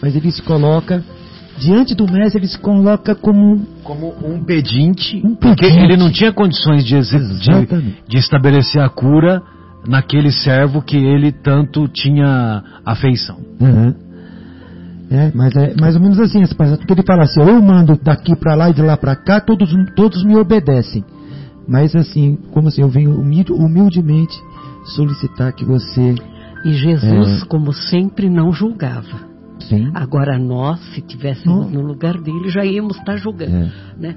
Mas ele se coloca diante do mestre, ele se coloca como como um pedinte, um pedinte. porque ele não tinha condições de, de, de estabelecer a cura naquele servo que ele tanto tinha afeição. Uhum. É, mas é mais ou menos assim, porque ele fala assim, eu mando daqui para lá e de lá para cá, todos, todos me obedecem. Mas assim, como assim, eu venho humildemente solicitar que você... E Jesus, é... como sempre, não julgava. Sim. Agora nós, se tivéssemos no lugar dele, já íamos estar julgando, é. né?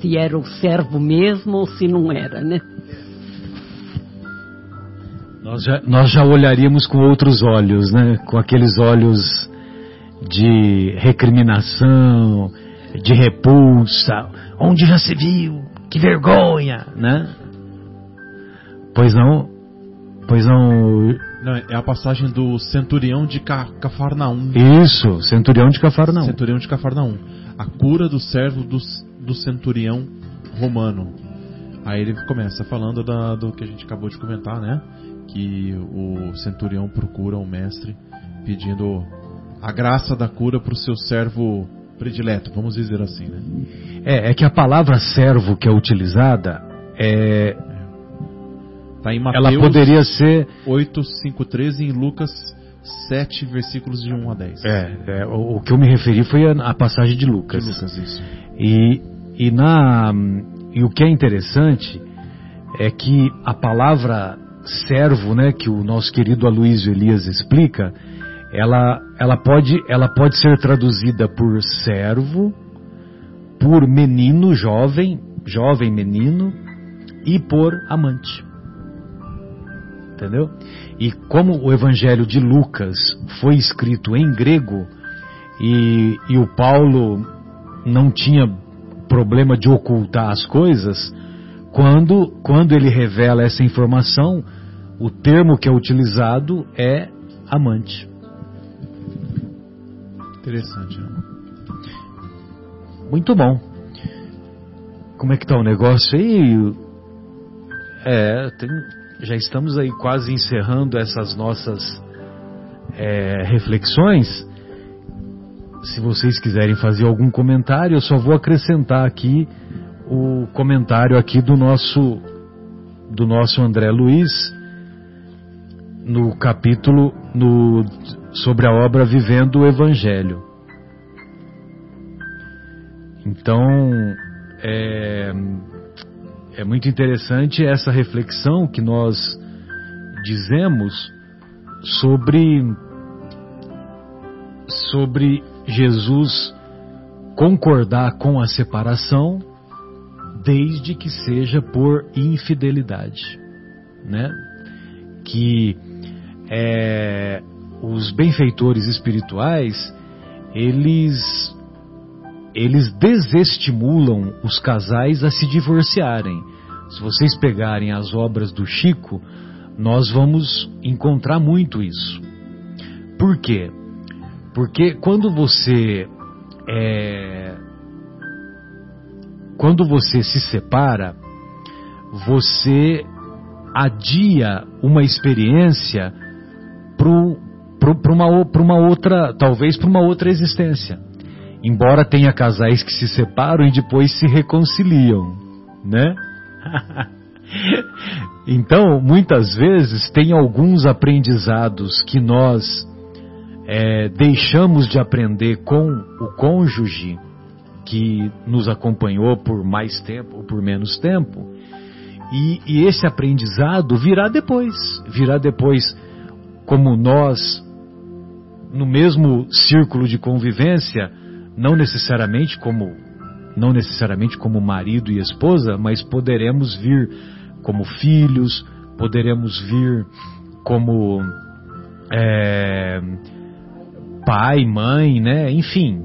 Se era o servo mesmo ou se não era, né? Nós já, nós já olharíamos com outros olhos, né? Com aqueles olhos de recriminação, de repulsa, onde já se viu, que vergonha, né? Pois não, pois não. Não, é a passagem do centurião de Cafarnaum. Isso, centurião de Cafarnaum. Centurião de Cafarnaum. A cura do servo do, do centurião romano. Aí ele começa falando da, do que a gente acabou de comentar, né? Que o centurião procura o mestre pedindo a graça da cura para o seu servo predileto, vamos dizer assim, né? É, é que a palavra servo que é utilizada é. Tá em Mateus ela poderia ser 8, 5, 13 em Lucas 7, versículos de 1 a 10. É, é o, o, que eu me referi foi a, a passagem de Lucas. De Lucas, isso. E, e, na, e o que é interessante é que a palavra servo, né, que o nosso querido Aloysio Elias explica, ela, ela, pode, ela pode ser traduzida por servo, por menino jovem, jovem menino, e por amante. Entendeu? E como o Evangelho de Lucas foi escrito em grego, e, e o Paulo não tinha problema de ocultar as coisas, quando, quando ele revela essa informação, o termo que é utilizado é amante. Interessante. Né? Muito bom. Como é que tá o negócio aí? É, tem, já estamos aí quase encerrando essas nossas é, reflexões. Se vocês quiserem fazer algum comentário, eu só vou acrescentar aqui o comentário aqui do nosso do nosso André Luiz no capítulo no, sobre a obra Vivendo o Evangelho. Então, é, é muito interessante essa reflexão que nós dizemos sobre sobre Jesus concordar com a separação desde que seja por infidelidade, né? Que é, os benfeitores espirituais eles eles desestimulam os casais a se divorciarem. Se vocês pegarem as obras do Chico, nós vamos encontrar muito isso. Por quê? Porque quando você é, quando você se separa, você adia uma experiência para uma, uma outra, talvez para uma outra existência. Embora tenha casais que se separam e depois se reconciliam, né? então, muitas vezes tem alguns aprendizados que nós é, deixamos de aprender com o cônjuge que nos acompanhou por mais tempo ou por menos tempo, e, e esse aprendizado virá depois, virá depois como nós, no mesmo círculo de convivência, não necessariamente como não necessariamente como marido e esposa, mas poderemos vir como filhos, poderemos vir como é, pai, mãe, né? Enfim,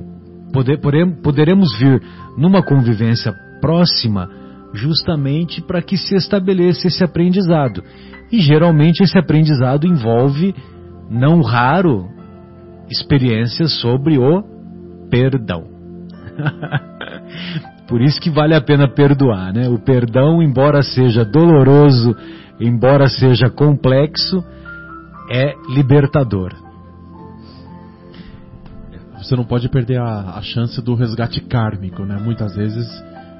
poder, poderemos vir numa convivência próxima justamente para que se estabeleça esse aprendizado. E geralmente esse aprendizado envolve, não raro, experiências sobre o perdão. Por isso que vale a pena perdoar, né? O perdão, embora seja doloroso, embora seja complexo, é libertador. Você não pode perder a, a chance do resgate kármico, né? Muitas vezes,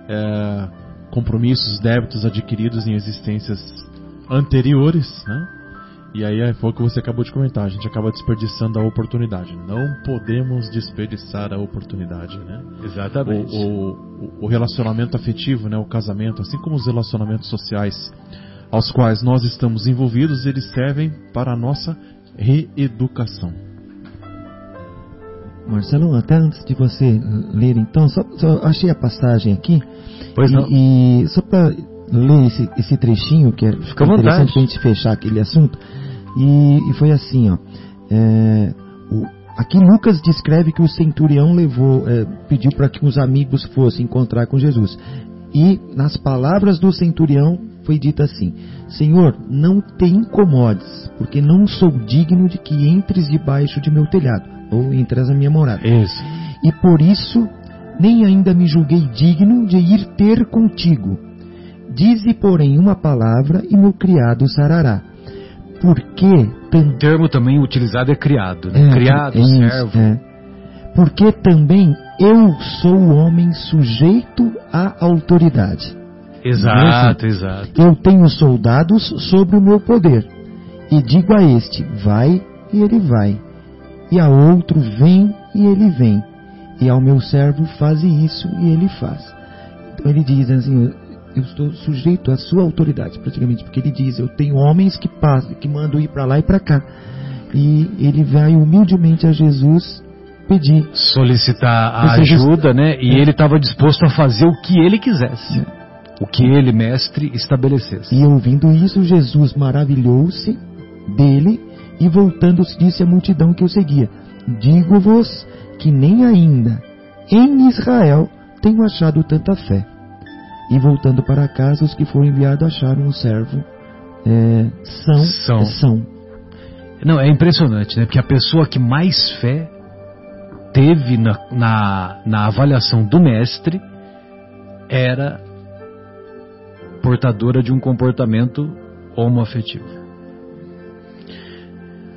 é, compromissos, débitos adquiridos em existências anteriores, né? E aí é, foi o que você acabou de comentar, a gente acaba desperdiçando a oportunidade. Não podemos desperdiçar a oportunidade, né? Exatamente. O, o, o relacionamento afetivo, né, o casamento, assim como os relacionamentos sociais aos quais nós estamos envolvidos, eles servem para a nossa reeducação. Marcelo, até antes de você ler, então, só, só achei a passagem aqui. Pois e, não. E só para ler esse, esse trechinho, que é, fica interessante para a gente fechar aquele assunto. E, e foi assim, ó. É, o, aqui Lucas descreve que o centurião levou, é, pediu para que os amigos fossem encontrar com Jesus. E nas palavras do centurião foi dito assim: Senhor, não te incomodes, porque não sou digno de que entres debaixo de meu telhado, ou entras na minha morada. Isso. E por isso nem ainda me julguei digno de ir ter contigo. Dize, porém, uma palavra e meu criado sarará. Porque o termo também utilizado é criado, né? é, criado, é isso, servo. É. Porque também eu sou homem sujeito à autoridade. Exato, exato. Eu tenho soldados sobre o meu poder. E digo a este, vai, e ele vai. E a outro, vem, e ele vem. E ao meu servo, faze isso, e ele faz. Então ele diz assim, eu estou sujeito à sua autoridade, praticamente, porque ele diz, eu tenho homens que passam, que mandam ir para lá e para cá. E ele vai humildemente a Jesus pedir. Solicitar a ajuda, né? E é. ele estava disposto a fazer o que ele quisesse. É. O que ele, mestre, estabelecesse. E ouvindo isso, Jesus maravilhou-se dele e voltando-se disse à multidão que o seguia: Digo-vos que nem ainda em Israel tenho achado tanta fé. E voltando para casa, os que foram enviados acharam o servo é, são, são. É, são. Não, é impressionante, né? Porque a pessoa que mais fé teve na, na, na avaliação do mestre era portadora de um comportamento homoafetivo.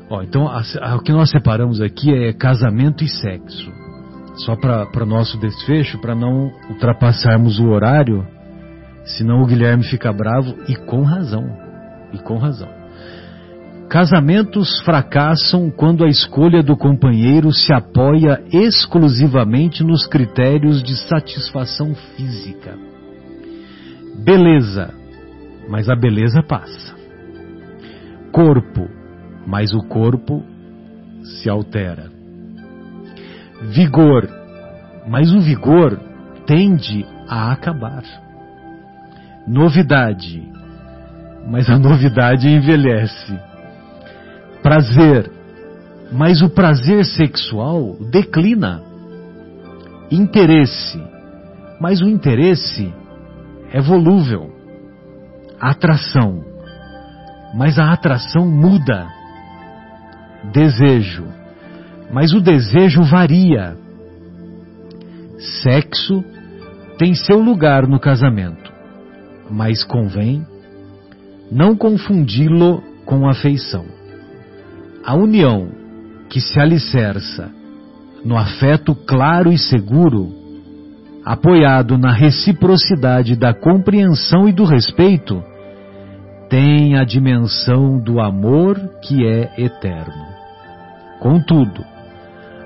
Ó, então, a, a, o que nós separamos aqui é casamento e sexo. Só para o nosso desfecho, para não ultrapassarmos o horário, senão o Guilherme fica bravo e com razão. E com razão. Casamentos fracassam quando a escolha do companheiro se apoia exclusivamente nos critérios de satisfação física. Beleza, mas a beleza passa. Corpo, mas o corpo se altera. Vigor, mas o vigor tende a acabar. Novidade, mas a novidade envelhece. Prazer, mas o prazer sexual declina. Interesse, mas o interesse é volúvel. Atração, mas a atração muda. Desejo, mas o desejo varia. Sexo tem seu lugar no casamento, mas convém não confundi-lo com afeição. A união que se alicerça no afeto claro e seguro, apoiado na reciprocidade da compreensão e do respeito, tem a dimensão do amor que é eterno. Contudo,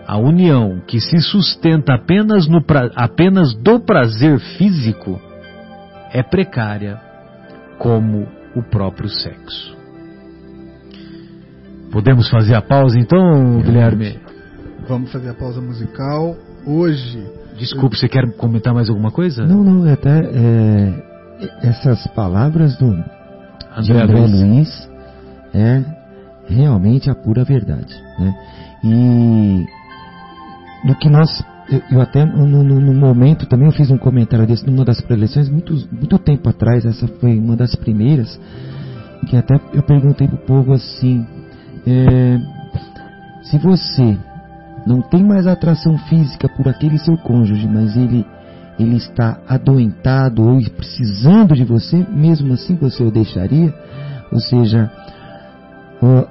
a união que se sustenta apenas, no, apenas do prazer físico é precária como o próprio sexo. Podemos fazer a pausa então, Guilherme? Vamos fazer a pausa musical. Hoje. Desculpe, você quer comentar mais alguma coisa? Não, não, é até é, essas palavras do André, André Luiz. Luiz é realmente a pura verdade. Né? E no que nós eu, eu até no, no, no, momento também eu fiz um comentário desse numa das preleções muito, muito tempo atrás, essa foi uma das primeiras, que até eu perguntei pro povo assim, é, se você não tem mais atração física por aquele seu cônjuge, mas ele ele está adoentado ou precisando de você, mesmo assim você o deixaria? Ou seja,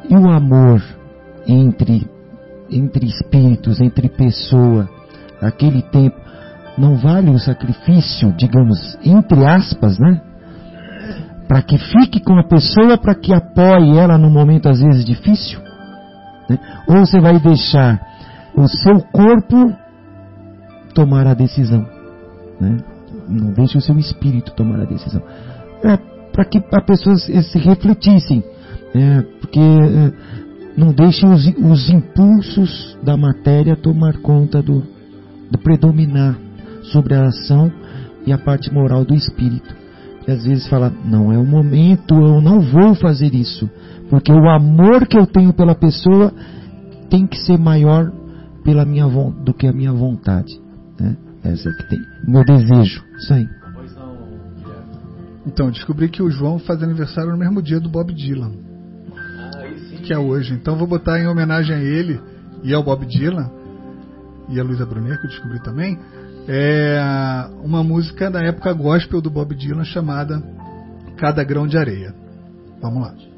e o amor entre entre espíritos, entre pessoa, aquele tempo, não vale o sacrifício, digamos, entre aspas, né? Para que fique com a pessoa, para que apoie ela no momento às vezes difícil? Né? Ou você vai deixar o seu corpo tomar a decisão? Né? Não deixe o seu espírito tomar a decisão. É, para que as pessoas se refletissem. É, porque é, não deixem os, os impulsos da matéria tomar conta do, predominar sobre a ação e a parte moral do espírito. E às vezes fala, não é o momento, eu não vou fazer isso, porque o amor que eu tenho pela pessoa tem que ser maior pela minha do que a minha vontade. Né? Essa é que tem. Meu desejo. Isso aí. Então, descobri que o João faz aniversário no mesmo dia do Bob Dylan. Que é hoje. Então vou botar em homenagem a ele e ao Bob Dylan e a Luísa Brunet, que eu descobri também, é uma música da época gospel do Bob Dylan chamada Cada Grão de Areia. Vamos lá.